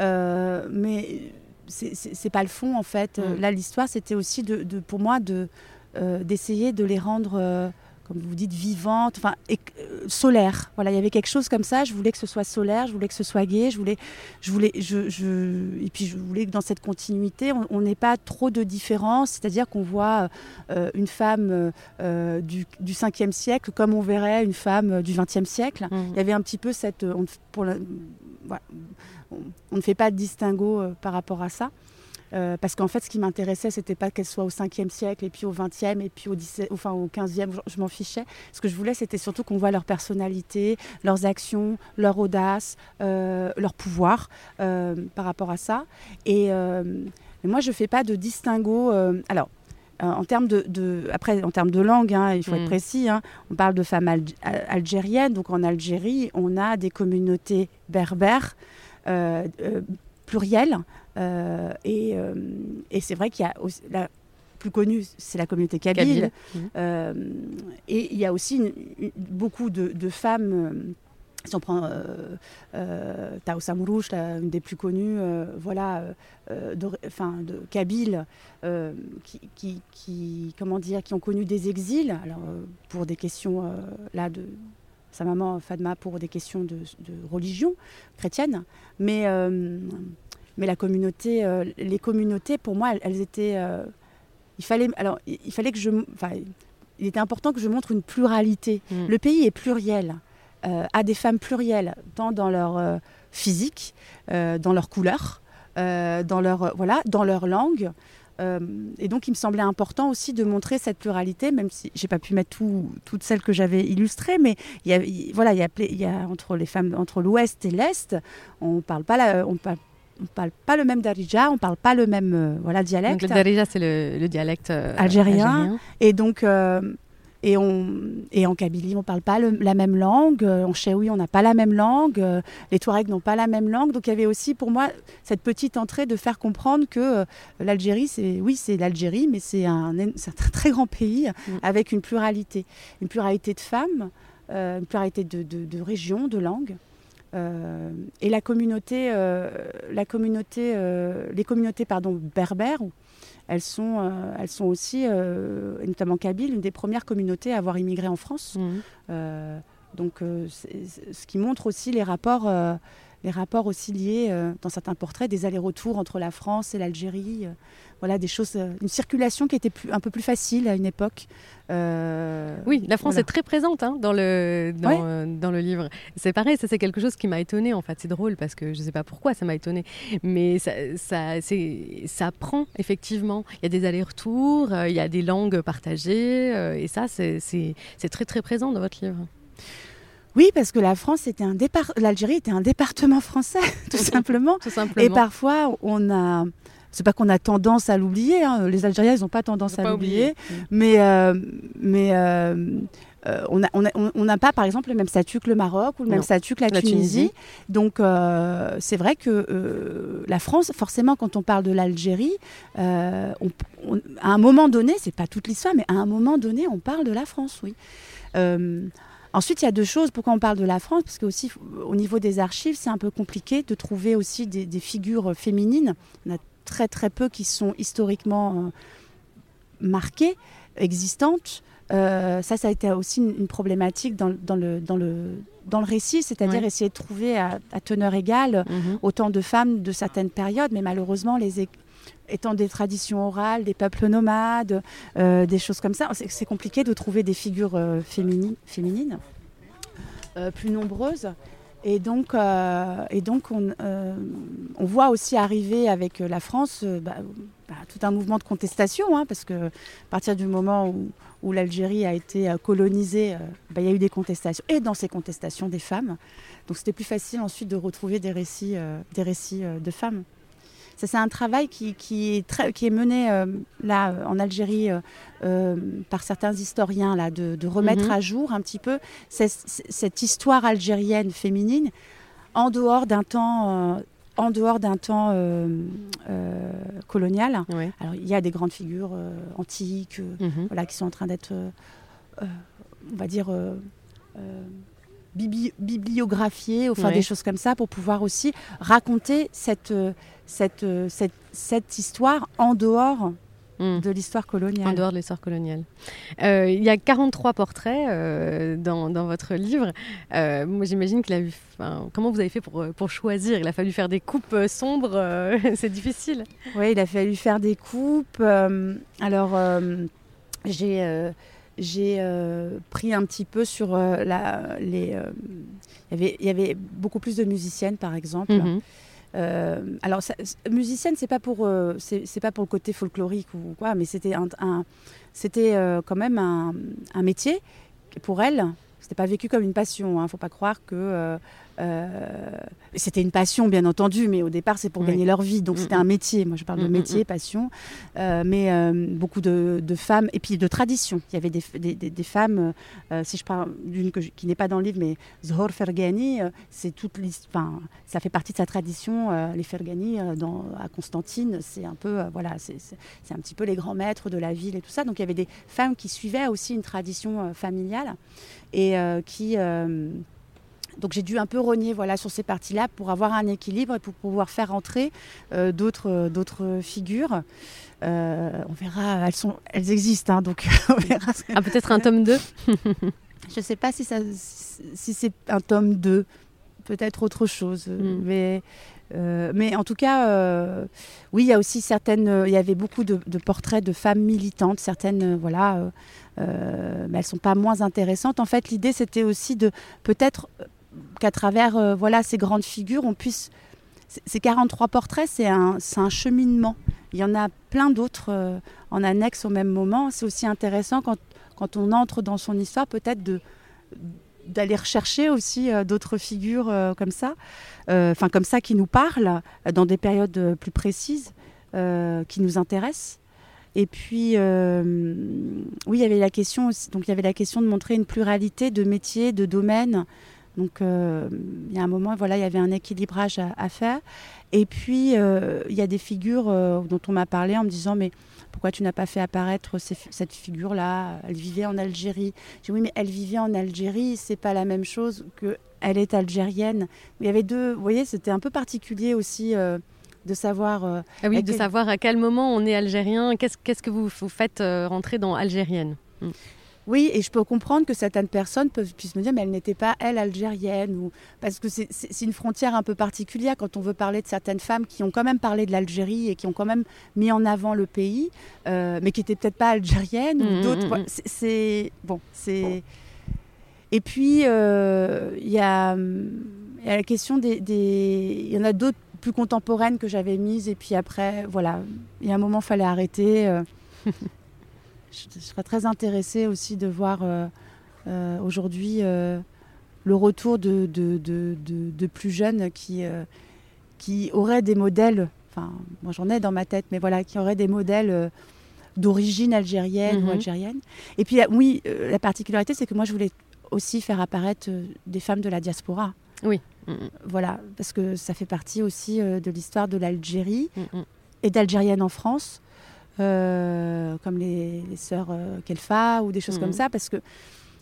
Euh, mais c'est pas le fond en fait. Mm. Là, l'histoire, c'était aussi de, pour moi de euh, d'essayer de les rendre, euh, comme vous dites, vivantes, enfin solaires. Voilà, il y avait quelque chose comme ça. Je voulais que ce soit solaire, je voulais que ce soit gai, je voulais, je voulais, je, je et puis je voulais que dans cette continuité, on n'ait pas trop de différence. C'est-à-dire qu'on voit une femme du, du 5e siècle comme on verrait une femme du 20e siècle. Mm. Il y avait un petit peu cette, pour la, voilà, on, ne fait pas de distinguo euh, par rapport à ça. Euh, parce qu'en fait, ce qui m'intéressait, c'était pas qu'elle soit au 5e siècle, et puis au 20e, et puis au, 17, enfin, au 15e, je, m'en fichais. Ce que je voulais, c'était surtout qu'on voit leur personnalité, leurs actions, leur audace, euh, leur pouvoir par rapport à ça. Et, moi, je fais pas de distinguo. alors, en termes de, après, en termes de langue, hein, il faut être mm. précis, hein, on parle de femmes algériennes. Donc en Algérie, on a des communautés berbères pluriel. Euh, et, et c'est vrai qu'il y a la plus connue, c'est la communauté kabyle. et il y a aussi beaucoup de, femmes si on prend euh, euh, Tao Samourouche, une des plus connues, voilà, de, de Kabyle, qui, qui, comment dire, qui ont connu des exils, alors pour des questions là de sa maman Fadma pour des questions de, religion chrétienne. Mais, euh, mais la communauté, euh, les communautés, pour moi, elles, étaient. Euh, il, fallait, alors, il fallait que je. Il était important que je montre une pluralité. Mm. Le pays est pluriel, a des femmes plurielles, tant dans leur physique, dans leur couleur, dans, leur, voilà, dans leur langue. Euh, et donc, il me semblait important aussi de montrer cette pluralité, même si j'ai pas pu mettre toutes celles que j'avais illustrées, mais il y a, voilà, il y a, il y a entre les femmes, entre l'Ouest et l'Est, on parle pas la, on parle on parle pas le même darija, on parle pas le même euh, voilà dialecte. Donc le darija c'est le, dialecte euh, algérien. Et donc et, on, et en Kabylie, on ne parle pas la même langue. En Cheoui, on n'a pas la même langue. Les Touaregs n'ont pas la même langue. Donc il y avait aussi pour moi cette petite entrée de faire comprendre que l'Algérie, c'est oui, c'est l'Algérie, mais c'est un, un, très grand pays mm. avec une pluralité, une pluralité de femmes, une pluralité de, de, de régions, de langues. Euh, et la communauté, euh, la communauté, euh, les communautés pardon, berbères, elles sont, elles sont aussi, notamment Kabyle, une des premières communautés à avoir immigré en France. Mmh. donc, ce qui montre aussi les rapports, les rapports aussi liés, dans certains portraits, des allers-retours entre la France et l'Algérie voilà, des choses, euh, une circulation qui était plus, un peu plus facile à une époque. Euh, oui, la France est très présente hein, dans, le, dans, le livre. C'est pareil, ça c'est quelque chose qui m'a étonnée en fait. C'est drôle parce que je ne sais pas pourquoi ça m'a étonnée, mais ça, ça, ça prend effectivement. Il y a des allers-retours, euh, il y a des langues partagées et ça c'est très très présent dans votre livre. Oui, parce que la France était un départ, l'Algérie était un département français, tout simplement. tout simplement. Et parfois, on a, c'est pas qu'on a tendance à l'oublier. Hein. Les Algériens, ils n'ont pas tendance à l'oublier. Mais, euh, mais euh, euh, on n'a on pas, par exemple, le même statut que le Maroc ou le même statut que la, Tunisie. Donc, c'est vrai que la France, forcément, quand on parle de l'Algérie, à un moment donné, c'est pas toute l'histoire, mais à un moment donné, on parle de la France, oui. Ensuite, il y a deux choses. Pourquoi on parle de la France? Parce que aussi, au niveau des archives, c'est un peu compliqué de trouver aussi des, des figures féminines. On a très très peu qui sont historiquement euh, marquées, existantes. Euh, ça, ça a été aussi une, problématique dans, le, dans, le, dans le récit, c'est-à-dire essayer de trouver à, teneur égale mhm. autant de femmes de certaines périodes, mais malheureusement, les étant des traditions orales, des peuples nomades, euh, des choses comme ça, c'est compliqué de trouver des figures féminines, féminines plus nombreuses. Et donc, euh, et donc on, euh, voit aussi arriver avec la France euh, bah, bah, tout un mouvement de contestation, hein, parce que à partir du moment où, où l'Algérie a été colonisée, bah, il y a eu des contestations, et dans ces contestations des femmes. Donc c'était plus facile ensuite de retrouver des récits, des récits de femmes c'est un travail qui, est très, qui, est mené euh, là en Algérie euh, euh, par certains historiens là, de, remettre mhm. à jour un petit peu cette, histoire algérienne féminine en dehors d'un temps en dehors d'un temps colonial. Alors il y a des grandes figures antiques mhm. voilà, qui sont en train d'être, on va dire, bibliographiées, enfin des choses comme ça, pour pouvoir aussi raconter cette, cette, euh, cette, cette histoire en dehors hmm. de l'histoire coloniale. En dehors de l'histoire coloniale. Euh, il y a 43 portraits euh, dans, dans, votre livre. moi, j'imagine que la, comment vous avez fait pour, pour, choisir? Il a fallu faire des coupes sombres. c'est difficile. Oui, il a fallu faire des coupes. alors, j'ai j'ai pris un petit peu sur la, les. il y avait beaucoup plus de musiciennes, par exemple. Mhm. Euh, alors, musicienne, c'est pas pour euh, c'est pas pour le côté folklorique ou quoi, mais c'était un, c'était euh, quand même un, un, métier pour elle. C'était pas vécu comme une passion. Hein. Faut pas croire que c'était une passion, bien entendu, mais au départ, c'est pour gagner leur vie. Donc, mm, c'était mm. un métier. Moi, je parle de mm, métier, passion. Euh, mais euh, beaucoup de, femmes, et puis de tradition. Il y avait des, des, femmes, si je parle d'une qui n'est pas dans le livre, mais Zhor Fergani, c'est toute enfin, ça fait partie de sa tradition. les Fergani, dans, à Constantine, c'est un peu, voilà, c'est un petit peu les grands maîtres de la ville et tout ça. Donc, il y avait des femmes qui suivaient aussi une tradition familiale et qui donc j'ai dû un peu rogner voilà, sur ces parties-là pour avoir un équilibre et pour pouvoir faire entrer euh, d'autres, d'autres figures. Euh, on verra, elles, sont, elles existent, hein, donc on verra. Ah, peut-être un tome 2 Je ne sais pas si, ça, si c'est un tome 2, peut-être autre chose. Hmm. Mais, euh, mais en tout cas, oui, il y a aussi certaines. Il y avait beaucoup de, portraits de femmes militantes, certaines, voilà, mais elles sont pas moins intéressantes. En fait, l'idée, c'était aussi de peut-être qu'à travers euh, voilà, ces grandes figures, on puisse... Ces 43 portraits, c'est un, un, cheminement. Il y en a plein d'autres euh, en annexe au même moment. C'est aussi intéressant quand, quand, on entre dans son histoire, peut-être d'aller rechercher aussi euh, d'autres figures comme ça, enfin comme ça qui nous parlent dans des périodes plus précises, qui nous intéressent. Et puis, oui, il y avait la question aussi, donc il y avait la question de montrer une pluralité de métiers, de domaines. Donc, il y a un moment, voilà, il y avait un équilibrage à, faire. Et puis, il y a des figures dont on m'a parlé en me disant, mais pourquoi tu n'as pas fait apparaître cette figure-là? Elle vivait en Algérie. J'ai dit oui, mais elle vivait en Algérie, c'est pas la même chose que elle est algérienne. Il y avait deux, vous voyez, c'était un peu particulier aussi. Euh, de savoir. Euh, ah oui, de savoir à quel moment on est algérien. Qu'est-ce, qu'est-ce que vous, vous faites euh, rentrer dans algérienne? Hmm. Oui, et je peux comprendre que certaines personnes peuvent, puissent me dire, mais elle n'était pas, elle, algérienne. Ou... Parce que c'est une frontière un peu particulière quand on veut parler de certaines femmes qui ont quand même parlé de l'Algérie et qui ont quand même mis en avant le pays, euh, mais qui n'étaient peut-être pas algériennes ou mmh, d'autres. Mmh, mmh. C'est. Bon, c'est. Et puis, euh, il y, a, la question des. Il y en a d'autres plus contemporaines que j'avais mises, et puis après, voilà, il y a un moment, il fallait arrêter. Euh. je, serais très intéressée aussi de voir euh, euh, aujourd'hui euh, le retour de, de, plus jeunes qui, qui auraient des modèles, enfin, moi j'en ai dans ma tête, mais voilà, qui auraient des modèles d'origine algérienne ou mhm. algérienne. Et puis, oui, la particularité, c'est que moi, je voulais aussi faire apparaître des femmes de la diaspora. Oui. Voilà, parce que ça fait partie aussi de l'histoire de l'Algérie et d'Algérienne en France. Euh, comme les, sœurs euh, Kelfa ou des choses comme mhm. ça, parce que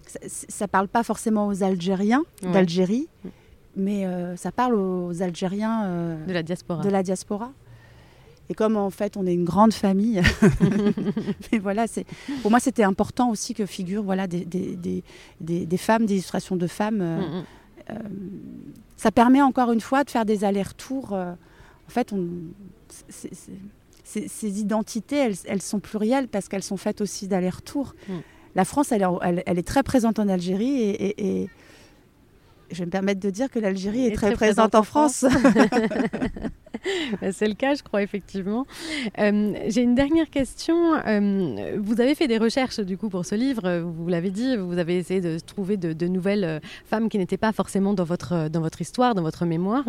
ça ne parle pas forcément aux Algériens d'Algérie, mais euh, ça parle aux Algériens de la diaspora. De la diaspora. Et comme en fait on est une grande famille, mais voilà, c'est pour moi c'était important aussi que figurent voilà des, des, des, des femmes, des illustrations de femmes. Mm, mm. ça permet encore une fois de faire des allers-retours. en fait, on, ces, identités, elles, sont plurielles parce qu'elles sont faites aussi d'aller-retour. Mm. La France, elle, elle, est très présente en Algérie et, je vais me permettre de dire que l'Algérie est, très, présente, en France. C'est le cas, je crois, effectivement. Euh, j'ai une dernière question. Euh, vous avez fait des recherches, du coup, pour ce livre. Vous l'avez dit, vous avez essayé de trouver de, nouvelles euh, femmes qui n'étaient pas forcément dans votre, dans votre histoire, dans votre mémoire.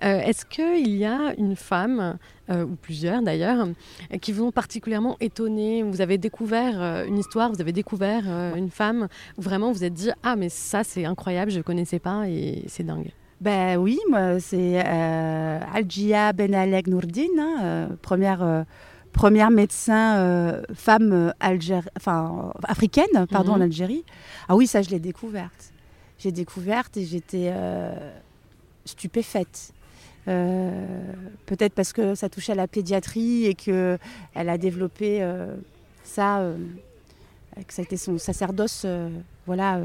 Est-ce qu'il y a une femme, ou plusieurs d'ailleurs, qui vous ont particulièrement étonné Vous avez découvert une histoire, vous avez découvert une femme où vraiment vous êtes dit Ah, mais ça, c'est incroyable, je ne connaissais pas et c'est dingue ben oui, c'est euh, Aljia Benaleg Nourdine, hein, euh, première, euh, première médecin femme enfin, africaine pardon, en mhm. Algérie. Ah oui, ça je l'ai découverte. J'ai découverte et j'étais stupéfaite. Peut-être parce que ça touchait à la pédiatrie et qu'elle a développé ça, que ça a été son sacerdoce, voilà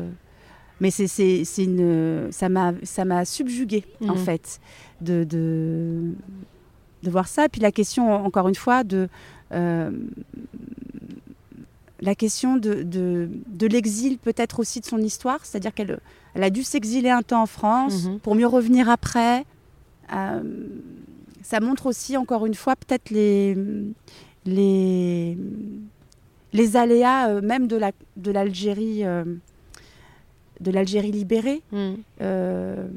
mais c'est une ça m'a ça m'a subjugué en mhm. fait de, de, de voir ça et puis la question encore une fois de euh, la question de, de, de l'exil peut-être aussi de son histoire c'est-à-dire qu'elle elle a dû s'exiler un temps en France mhm. pour mieux revenir après euh, ça montre aussi encore une fois peut-être les les les aléas euh, même de la de l'Algérie de l'Algérie libérée. Mm. Euh,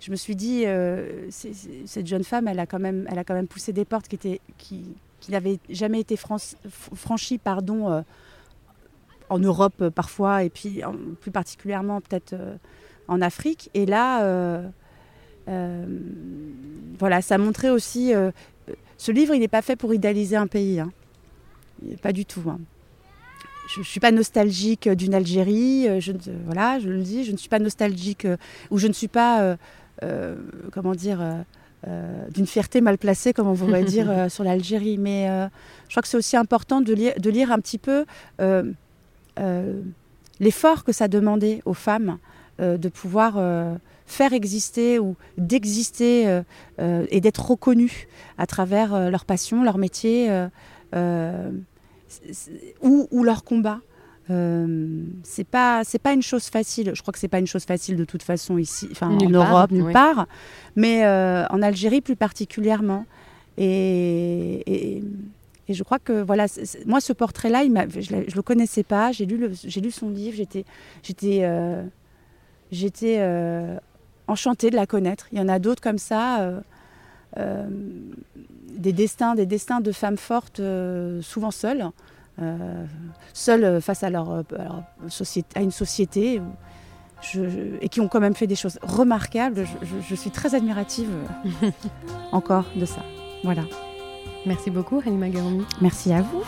je me suis dit, euh, cette jeune femme, elle a, quand même, elle a quand même poussé des portes qui, étaient, qui, qui n'avaient jamais été franchies pardon, euh, en Europe parfois, et puis plus particulièrement peut-être en Afrique. Et là, voilà, ça montrait aussi... ce livre, il n'est pas fait pour idéaliser un pays. Hein. Pas du tout. Hein je ne suis pas nostalgique d'une Algérie, euh, je, voilà, je le dis, je ne suis pas nostalgique, euh, ou je ne suis pas, euh, comment dire, d'une fierté mal placée, comme on pourrait dire, sur l'Algérie. Mais je crois que c'est aussi important de lire, de lire un petit peu l'effort que ça demandait aux femmes de pouvoir faire exister ou d'exister et d'être reconnues à travers leur passion, leur métier ou, leur combat. Euh, c'est pas c'est pas une chose facile. Je crois que c'est pas une chose facile de toute façon ici, enfin en Europe nulle part, mais euh, en Algérie plus particulièrement. Et, et, je crois que voilà, moi ce portrait-là, je, ne le connaissais pas. J'ai lu j'ai lu son livre. J'étais j'étais euh, j'étais enchantée de la connaître. Il y en a d'autres comme ça des destins, des destins de femmes fortes, souvent seules, seules face à leur, société, à une société et qui ont quand même fait des choses remarquables. Je, suis très admirative encore de ça. Voilà. Merci beaucoup, Halima Garoumi. Merci à vous.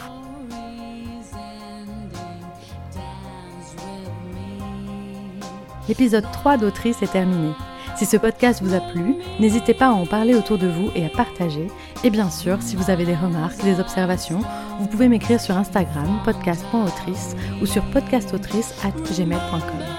L'épisode 3 d'Autrice est terminé. Si ce podcast vous a plu, n'hésitez pas à en parler autour de vous et à partager. Et bien sûr, si vous avez des remarques, des observations, vous pouvez m'écrire sur Instagram podcast.autrice ou sur podcastautrice@gmail.com.